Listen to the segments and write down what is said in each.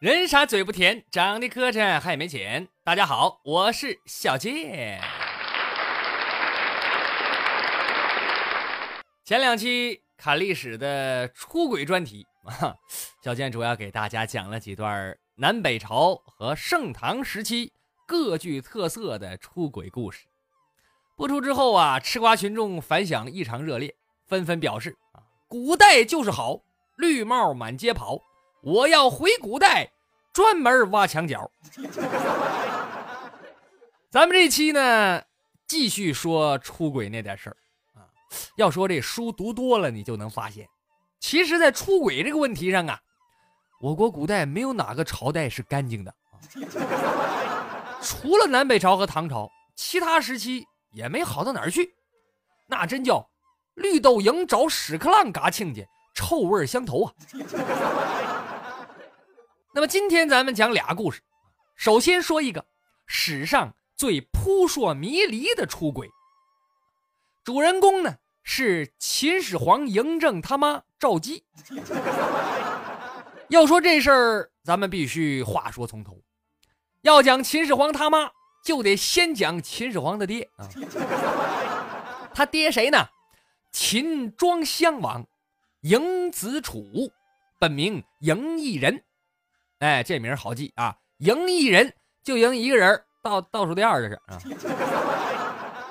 人傻嘴不甜，长得磕碜还没钱。大家好，我是小健。前两期看历史的出轨专题啊，小健主要给大家讲了几段南北朝和盛唐时期各具特色的出轨故事。播出之后啊，吃瓜群众反响异常热烈，纷纷表示啊，古代就是好，绿帽满街跑。我要回古代，专门挖墙角。咱们这期呢，继续说出轨那点事儿啊。要说这书读多了，你就能发现，其实，在出轨这个问题上啊，我国古代没有哪个朝代是干净的啊。除了南北朝和唐朝，其他时期也没好到哪儿去。那真叫绿豆蝇找屎壳郎嘎亲家，臭味相投啊。那么今天咱们讲俩故事，首先说一个史上最扑朔迷离的出轨。主人公呢是秦始皇嬴政他妈赵姬。要说这事儿，咱们必须话说从头。要讲秦始皇他妈，就得先讲秦始皇的爹啊。他爹谁呢？秦庄襄王嬴子楚，本名嬴异人。哎，这名好记啊！赢一人就赢一个人，倒倒数第二这是啊。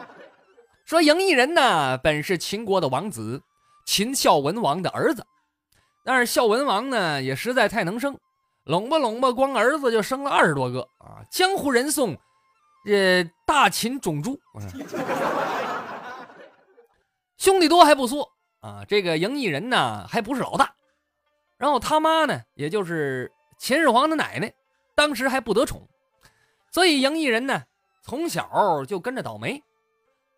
说赢一人呢，本是秦国的王子，秦孝文王的儿子。但是孝文王呢，也实在太能生，拢吧拢吧，光儿子就生了二十多个啊！江湖人送这大秦种猪，兄弟多还不错啊。这个赢一人呢，还不是老大，然后他妈呢，也就是。秦始皇的奶奶当时还不得宠，所以嬴异人呢从小就跟着倒霉，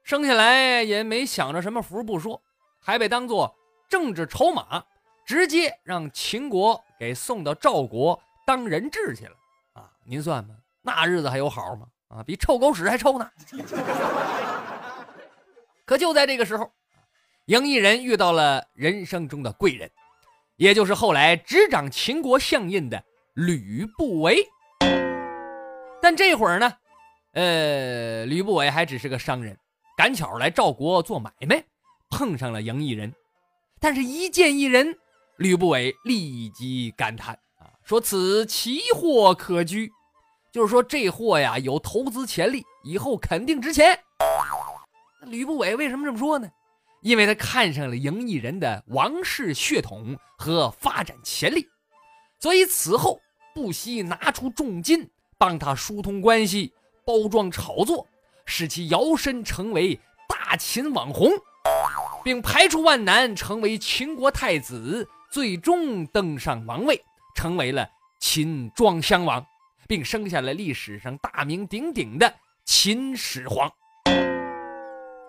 生下来也没享着什么福不说，还被当做政治筹码，直接让秦国给送到赵国当人质去了啊！您算吧，那日子还有好吗？啊，比臭狗屎还臭呢！可就在这个时候，嬴异人遇到了人生中的贵人，也就是后来执掌秦国相印的。吕不韦，但这会儿呢，呃，吕不韦还只是个商人，赶巧来赵国做买卖，碰上了赢异人。但是，一见一人，吕不韦立即感叹啊，说此奇货可居，就是说这货呀有投资潜力，以后肯定值钱。吕不韦为什么这么说呢？因为他看上了赢异人的王室血统和发展潜力。所以此后不惜拿出重金帮他疏通关系、包装炒作，使其摇身成为大秦网红，并排除万难成为秦国太子，最终登上王位，成为了秦庄襄王，并生下了历史上大名鼎鼎的秦始皇。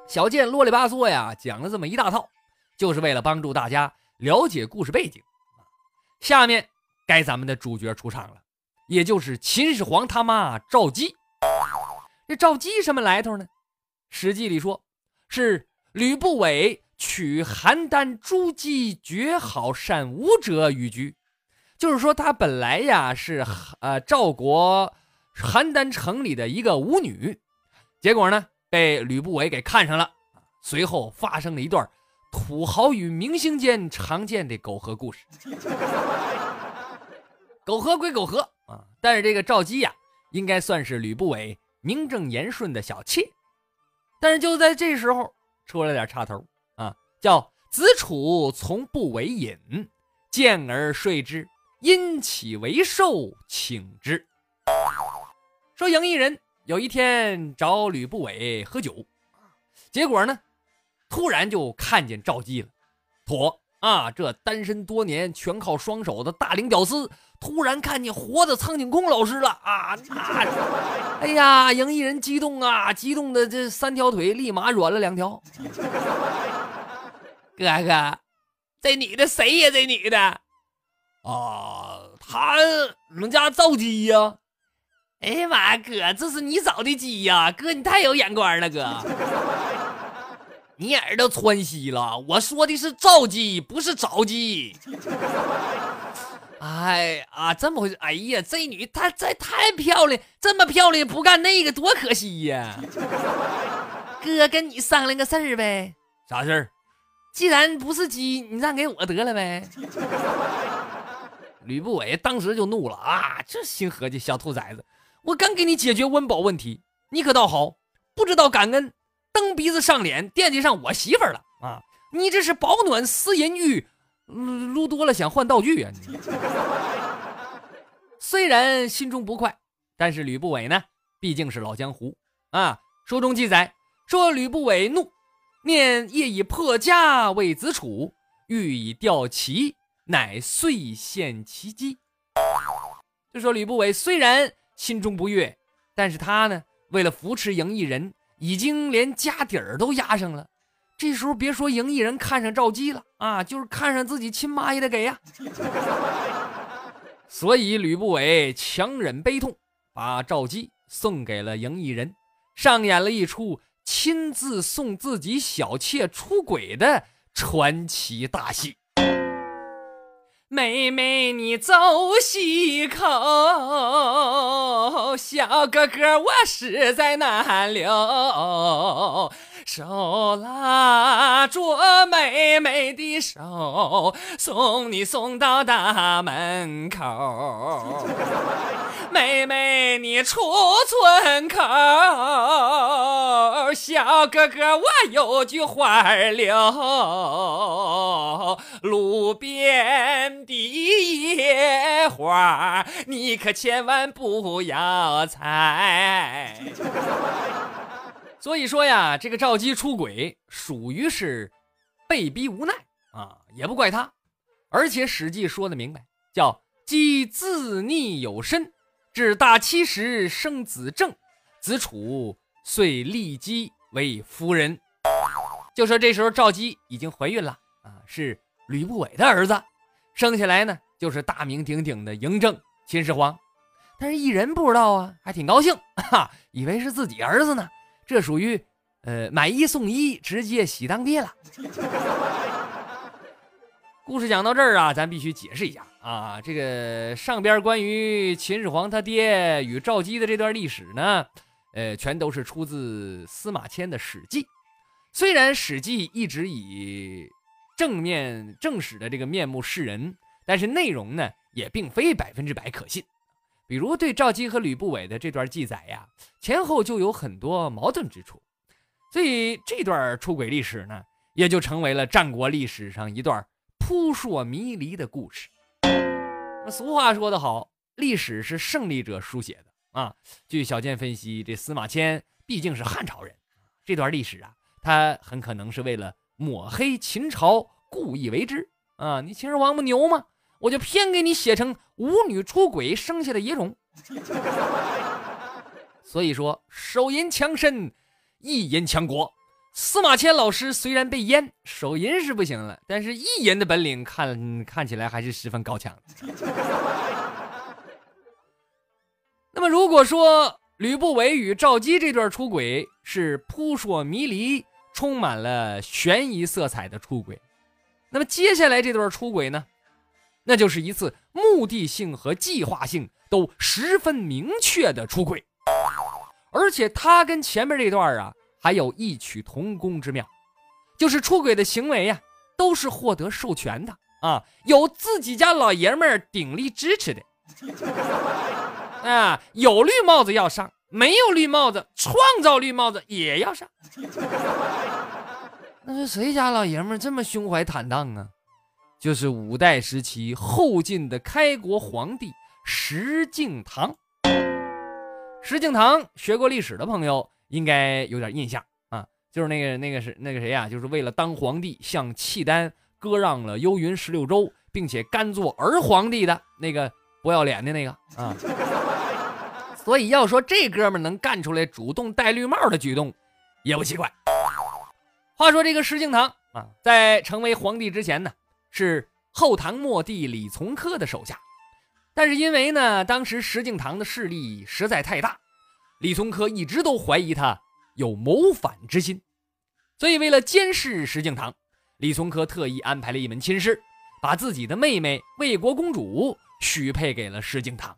小健啰里吧嗦呀讲了这么一大套，就是为了帮助大家了解故事背景。下面。该咱们的主角出场了，也就是秦始皇他妈赵姬。这赵姬什么来头呢？《史记》里说，是吕不韦娶邯郸朱姬绝好善舞者与居，就是说她本来呀是呃赵国邯郸城里的一个舞女，结果呢被吕不韦给看上了，随后发生了一段土豪与明星间常见的苟合故事。苟合归苟合啊，但是这个赵姬呀，应该算是吕不韦名正言顺的小妾。但是就在这时候，出了点插头啊，叫子楚从不为饮，见而睡之，因起为寿，请之。说赢异人有一天找吕不韦喝酒，结果呢，突然就看见赵姬了，妥啊，这单身多年全靠双手的大龄屌丝。突然看见活的苍井空老师了啊！那，哎呀，赢一人激动啊，激动的这三条腿立马软了两条。哥哥，这女的谁呀？这女的啊，她我们家赵姬呀。哎呀妈呀，哥，这是你找的鸡呀？哥，你太有眼光了，哥。你耳朵穿稀了，我说的是赵姬，不是找鸡。哎啊，这么回事？哎呀，这女她这太漂亮，这么漂亮不干那个多可惜呀！哥跟你商量个事儿呗。啥事儿？既然不是鸡，你让给我得了呗。吕不韦当时就怒了啊！这心合计，小兔崽子，我刚给你解决温饱问题，你可倒好，不知道感恩，蹬鼻子上脸，惦记上我媳妇儿了啊！你这是保暖思淫欲。撸多了想换道具啊！你 虽然心中不快，但是吕不韦呢，毕竟是老江湖啊。书中记载说，吕不韦怒，念夜以破家为子楚，欲以吊旗，乃遂献其机。就说吕不韦虽然心中不悦，但是他呢，为了扶持赢异人，已经连家底儿都压上了。这时候别说赢异人看上赵姬了啊，就是看上自己亲妈也得给呀。所以吕不韦强忍悲痛，把赵姬送给了赢异人，上演了一出亲自送自己小妾出轨的传奇大戏。妹妹你走西口，小哥哥我实在难留。手拉着妹妹的手，送你送到大门口。妹妹你出村口，小哥哥我有句话儿留。路边的野花，你可千万不要采。所以说呀，这个赵姬出轨属于是被逼无奈啊，也不怪他。而且《史记》说的明白，叫姬自逆有身，至大七时生子正，子楚遂立姬为夫人。就说这时候赵姬已经怀孕了啊，是吕不韦的儿子，生下来呢就是大名鼎鼎的嬴政秦始皇。但是异人不知道啊，还挺高兴，哈，以为是自己儿子呢。这属于，呃，买一送一，直接喜当爹了。故事讲到这儿啊，咱必须解释一下啊，这个上边关于秦始皇他爹与赵姬的这段历史呢，呃，全都是出自司马迁的《史记》。虽然《史记》一直以正面正史的这个面目示人，但是内容呢，也并非百分之百可信。比如对赵姬和吕不韦的这段记载呀，前后就有很多矛盾之处，所以这段出轨历史呢，也就成为了战国历史上一段扑朔迷离的故事。那俗话说得好，历史是胜利者书写的啊。据小健分析，这司马迁毕竟是汉朝人，这段历史啊，他很可能是为了抹黑秦朝故意为之啊。你秦始皇不牛吗？我就偏给你写成舞女出轨生下的野种，所以说手淫强身，意淫强国。司马迁老师虽然被阉，手淫是不行了，但是意淫的本领看看起来还是十分高强。那么如果说吕不韦与赵姬这段出轨是扑朔迷离、充满了悬疑色彩的出轨，那么接下来这段出轨呢？那就是一次目的性和计划性都十分明确的出轨，而且他跟前面这段啊还有异曲同工之妙，就是出轨的行为呀都是获得授权的啊，有自己家老爷们儿鼎力支持的，啊，有绿帽子要上，没有绿帽子，创造绿帽子也要上。那是谁家老爷们儿这么胸怀坦荡啊？就是五代时期后晋的开国皇帝石敬瑭。石敬瑭学过历史的朋友应该有点印象啊，就是那个那个是那个谁呀？就是为了当皇帝向契丹割让了幽云十六州，并且甘做儿皇帝的那个不要脸的那个啊。所以要说这哥们能干出来主动戴绿帽的举动，也不奇怪。话说这个石敬瑭啊，在成为皇帝之前呢。是后唐末帝李从珂的手下，但是因为呢，当时石敬瑭的势力实在太大，李从珂一直都怀疑他有谋反之心，所以为了监视石敬瑭，李从珂特意安排了一门亲事，把自己的妹妹魏国公主许配给了石敬瑭。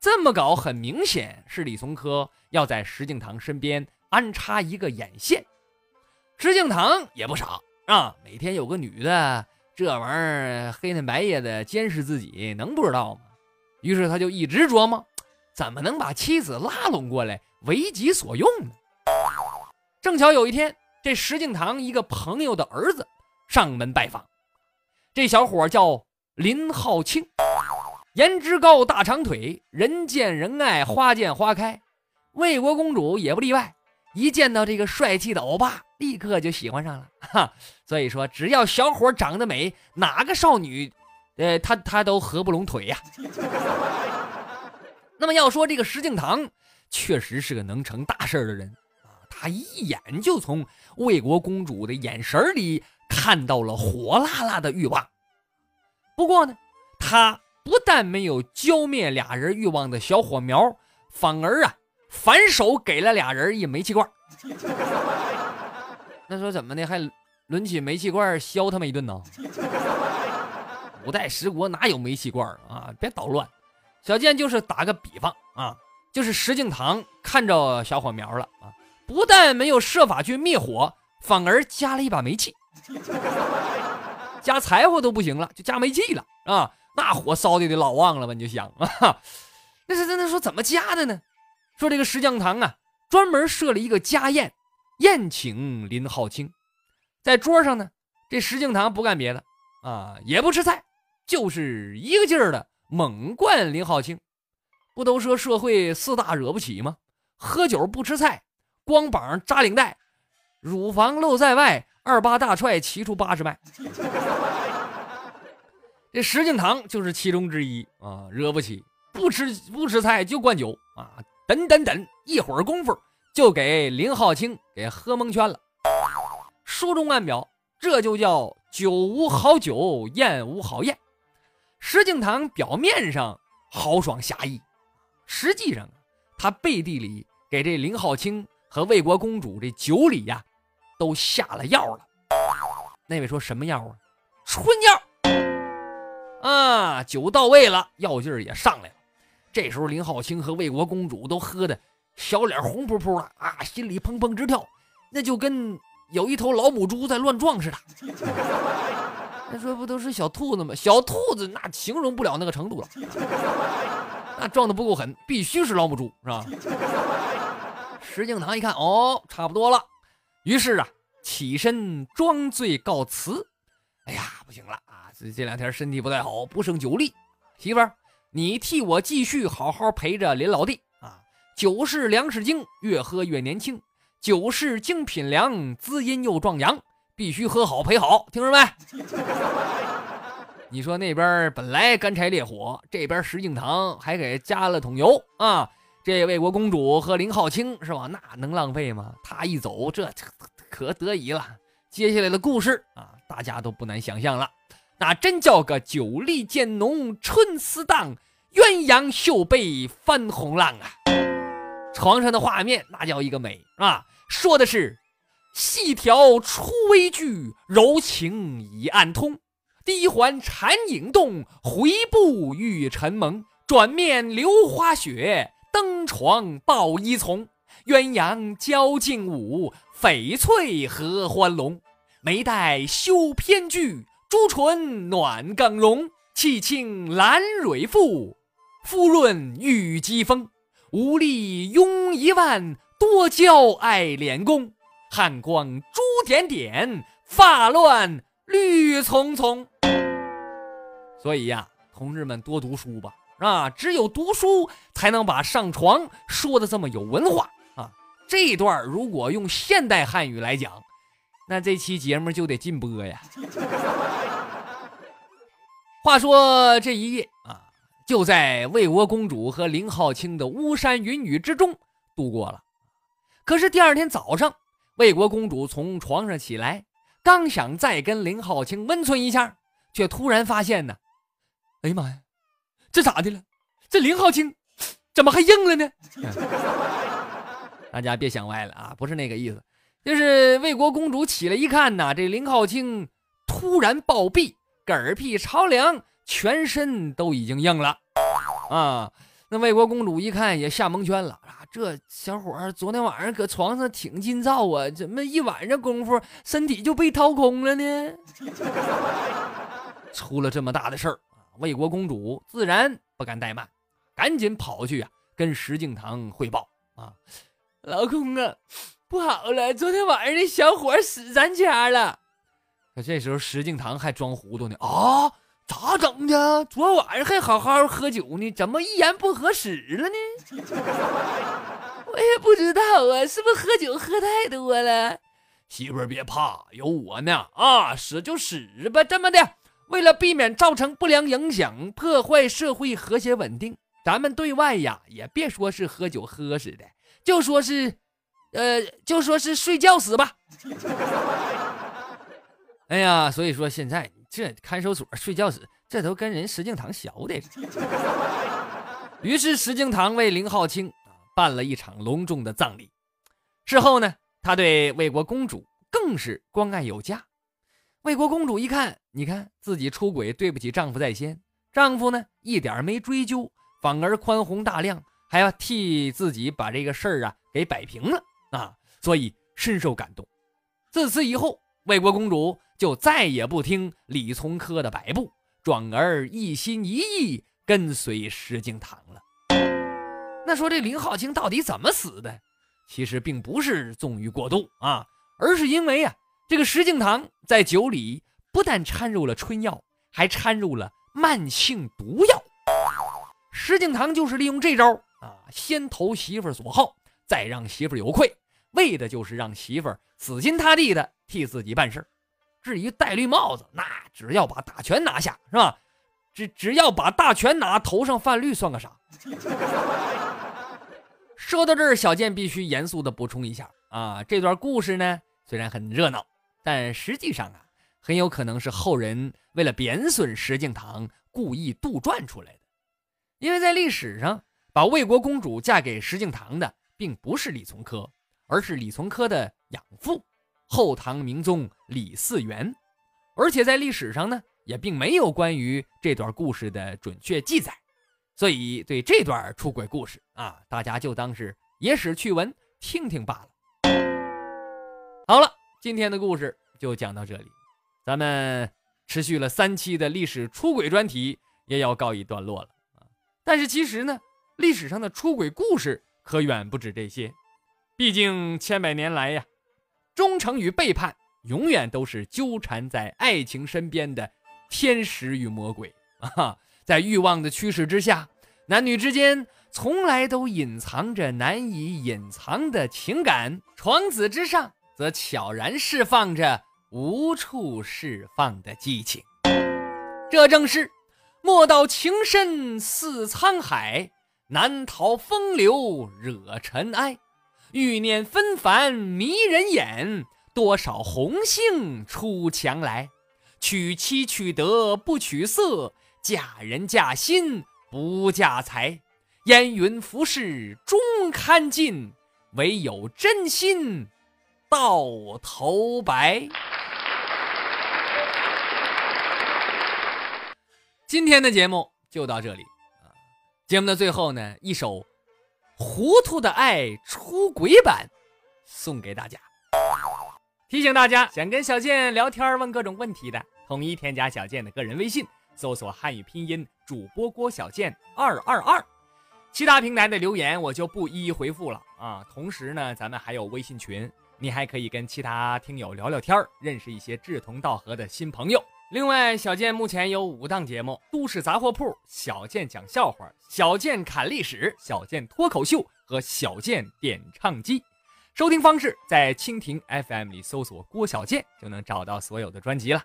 这么搞，很明显是李从珂要在石敬瑭身边安插一个眼线。石敬瑭也不傻啊，每天有个女的这玩意儿黑天白夜的监视自己，能不知道吗？于是他就一直琢磨，怎么能把妻子拉拢过来为己所用呢？正巧有一天，这石敬瑭一个朋友的儿子上门拜访，这小伙叫林浩清。颜值高，大长腿，人见人爱，花见花开。魏国公主也不例外，一见到这个帅气的欧巴，立刻就喜欢上了。哈，所以说，只要小伙长得美，哪个少女，呃，他他都合不拢腿呀。那么要说这个石敬瑭，确实是个能成大事的人啊，他一眼就从魏国公主的眼神里看到了火辣辣的欲望。不过呢，他。不但没有浇灭俩人欲望的小火苗，反而啊，反手给了俩人一煤气罐。那说怎么的，还抡起煤气罐削他们一顿呢？五代十国哪有煤气罐啊？别捣乱。小健就是打个比方啊，就是石敬瑭看着小火苗了啊，不但没有设法去灭火，反而加了一把煤气，加柴火都不行了，就加煤气了啊。那火烧的得老旺了吧？你就想啊，那是那说怎么加的呢？说这个石敬瑭啊，专门设了一个家宴，宴请林浩清。在桌上呢，这石敬瑭不干别的啊，也不吃菜，就是一个劲儿的猛灌林浩清。不都说社会四大惹不起吗？喝酒不吃菜，光膀扎领带，乳房露在外，二八大踹骑出八十迈。这石敬瑭就是其中之一啊，惹不起，不吃不吃菜就灌酒啊，等等等，一会儿功夫就给林浩清给喝蒙圈了。书中暗表，这就叫酒无好酒，宴无好宴。石敬瑭表面上豪爽侠义，实际上他背地里给这林浩清和魏国公主这酒里呀，都下了药了。那位说什么药啊？春药。啊，酒到位了，药劲儿也上来了。这时候，林浩清和魏国公主都喝的小脸红扑扑的啊，心里砰砰直跳，那就跟有一头老母猪在乱撞似的。那说不都是小兔子吗？小兔子那形容不了那个程度了，那撞的不够狠，必须是老母猪，是吧？石敬瑭一看，哦，差不多了，于是啊，起身装醉告辞。哎呀，不行了啊！这这两天身体不太好，不胜酒力。媳妇，你替我继续好好陪着林老弟！酒是粮食精，越喝越年轻。酒是精品粮，滋阴又壮阳，必须喝好陪好，听着没？你说那边本来干柴烈火，这边石敬瑭还给加了桶油啊！这魏国公主和林浩卿是吧？那能浪费吗？他一走，这可得意了。接下来的故事啊，大家都不难想象了，那真叫个酒力渐浓春思荡，鸳鸯绣被翻红浪啊！床上的画面那叫一个美啊！说的是细条出微句，柔情已暗通，低环缠影动，回步欲沉蒙，转面流花雪，登床抱衣从，鸳鸯交颈舞。翡翠合欢龙，眉黛羞偏聚，朱唇暖更容。气清兰蕊馥，肤润玉肌风。无力拥一万，多娇爱敛宫。汗光珠点点，发乱绿葱葱。所以呀，同志们多读书吧，啊，只有读书才能把上床说的这么有文化啊。这一段如果用现代汉语来讲，那这期节目就得禁播呀。话说这一夜啊，就在魏国公主和林浩清的巫山云雨之中度过了。可是第二天早上，魏国公主从床上起来，刚想再跟林浩清温存一下，却突然发现呢，哎呀妈呀，这咋的了？这林浩清怎么还硬了呢？大家别想歪了啊，不是那个意思，就是魏国公主起来一看呐，这林浩清突然暴毙，嗝屁朝凉，全身都已经硬了啊！那魏国公主一看也吓蒙圈了啊！这小伙儿昨天晚上搁床上挺劲造啊，怎么一晚上功夫身体就被掏空了呢？出了这么大的事儿！魏国公主自然不敢怠慢，赶紧跑去啊，跟石敬瑭汇报啊：“老公啊，不好了，昨天晚上那小伙死咱家了。”可这时候石敬瑭还装糊涂呢啊！咋整的？昨晚上还好好喝酒呢，怎么一言不合死了呢？我也不知道啊，是不是喝酒喝太多了？媳妇儿别怕，有我呢啊！死就死吧，这么的，为了避免造成不良影响，破坏社会和谐稳定，咱们对外呀也别说是喝酒喝死的，就说是，呃，就说是睡觉死吧。哎呀，所以说现在。这看守所睡觉时，这都跟人石敬瑭学的。于是石敬瑭为林浩清啊办了一场隆重的葬礼。事后呢，他对魏国公主更是关爱有加。魏国公主一看，你看自己出轨对不起丈夫在先，丈夫呢一点没追究，反而宽宏大量，还要替自己把这个事儿啊给摆平了啊，所以深受感动。自此以后，魏国公主。就再也不听李从珂的摆布，转而一心一意跟随石敬瑭了。那说这林浩清到底怎么死的？其实并不是纵欲过度啊，而是因为啊，这个石敬瑭在酒里不但掺入了春药，还掺入了慢性毒药。石敬瑭就是利用这招啊，先投媳妇所好，再让媳妇有愧，为的就是让媳妇死心塌地的替自己办事至于戴绿帽子，那只要把大权拿下，是吧？只只要把大权拿，头上泛绿算个啥？说到这儿，小健必须严肃的补充一下啊，这段故事呢，虽然很热闹，但实际上啊，很有可能是后人为了贬损石敬瑭故意杜撰出来的。因为在历史上，把魏国公主嫁给石敬瑭的，并不是李从珂，而是李从珂的养父。后唐明宗李嗣源，而且在历史上呢，也并没有关于这段故事的准确记载，所以对这段出轨故事啊，大家就当是野史趣闻听听罢了。好了，今天的故事就讲到这里，咱们持续了三期的历史出轨专题也要告一段落了啊。但是其实呢，历史上的出轨故事可远不止这些，毕竟千百年来呀。忠诚与背叛永远都是纠缠在爱情身边的天使与魔鬼啊！在欲望的驱使之下，男女之间从来都隐藏着难以隐藏的情感，床子之上则悄然释放着无处释放的激情。这正是莫道情深似沧海，难逃风流惹尘埃。欲念纷繁迷人眼，多少红杏出墙来。娶妻娶德不娶色，嫁人嫁心不嫁财。烟云浮世终看尽，唯有真心到头白。今天的节目就到这里啊！节目的最后呢，一首。糊涂的爱出轨版送给大家。提醒大家，想跟小健聊天问各种问题的，统一添加小健的个人微信，搜索汉语拼音主播郭小健二二二。其他平台的留言我就不一一回复了啊。同时呢，咱们还有微信群，你还可以跟其他听友聊聊天认识一些志同道合的新朋友。另外，小健目前有五档节目：都市杂货铺、小健讲笑话、小健侃历史、小健脱口秀和小健点唱机。收听方式在蜻蜓 FM 里搜索“郭小健”就能找到所有的专辑了。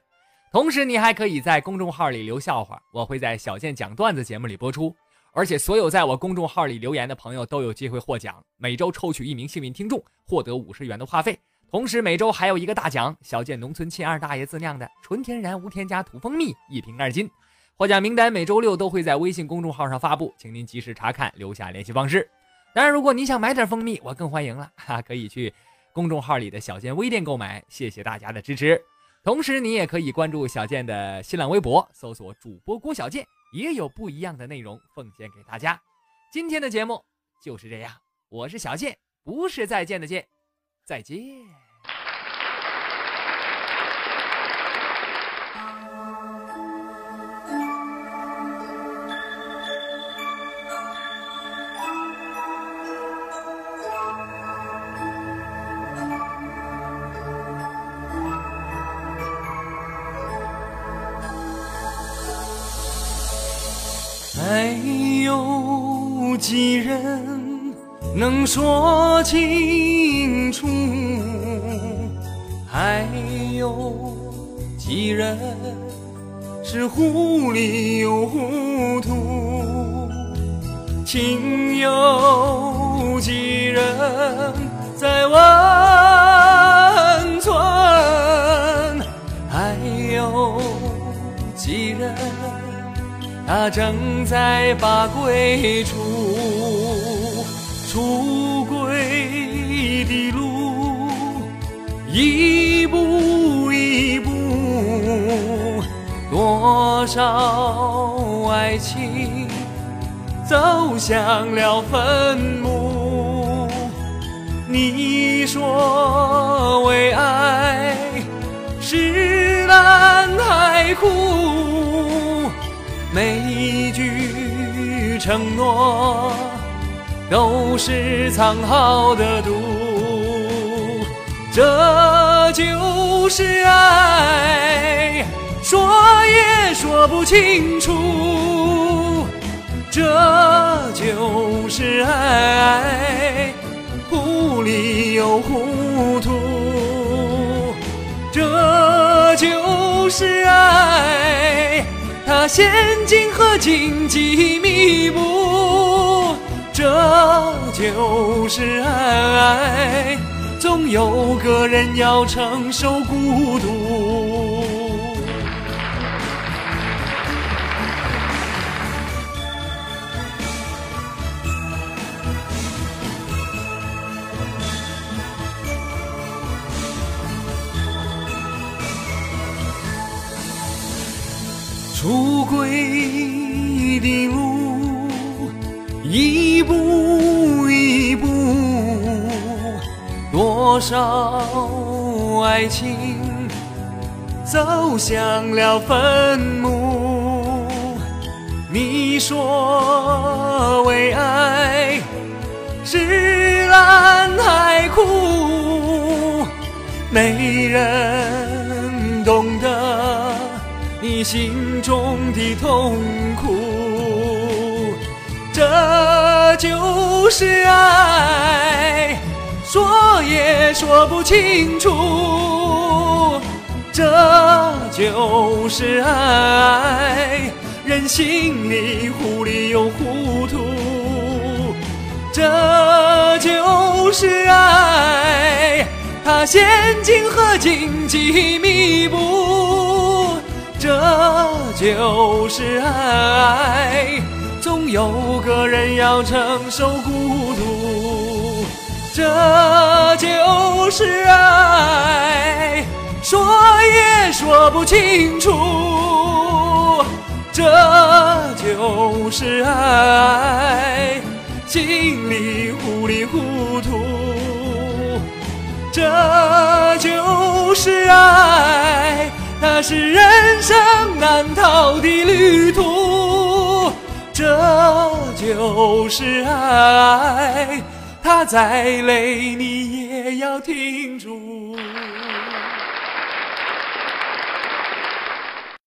同时，你还可以在公众号里留笑话，我会在小健讲段子节目里播出。而且，所有在我公众号里留言的朋友都有机会获奖，每周抽取一名幸运听众，获得五十元的话费。同时每周还有一个大奖，小健农村亲二大爷自酿的纯天然无添加土蜂蜜一瓶二斤。获奖名单每周六都会在微信公众号上发布，请您及时查看，留下联系方式。当然，如果你想买点蜂蜜，我更欢迎了哈，可以去公众号里的小健微店购买。谢谢大家的支持。同时，你也可以关注小健的新浪微博，搜索主播郭小健，也有不一样的内容奉献给大家。今天的节目就是这样，我是小健，不是再见的见，再见。还有几人能说清楚？还有几人是糊里又糊涂？情有几人在温存？还有几人？他正在把归处，出轨的路，一步一步，多少爱情走向了坟墓。你说为爱是难还苦？每一句承诺都是藏好的毒，这就是爱，说也说不清楚。这就是爱，糊里又糊涂。这就是爱。他陷阱和荆棘密布，这就是爱，总有个人要承受孤独。出轨的路，一步一步，多少爱情走向了坟墓。你说为爱是蓝海苦，没人懂得。你心的痛苦，这就是爱，说也说不清楚。这就是爱，人心里糊里又糊涂。这就是爱，它陷阱和荆棘密布。这就是爱，总有个人要承受孤独。这就是爱，说也说不清楚。这就是爱，心里糊里糊涂。这就是爱。它是人生难逃的旅途，这就是爱。它再累，你也要挺住。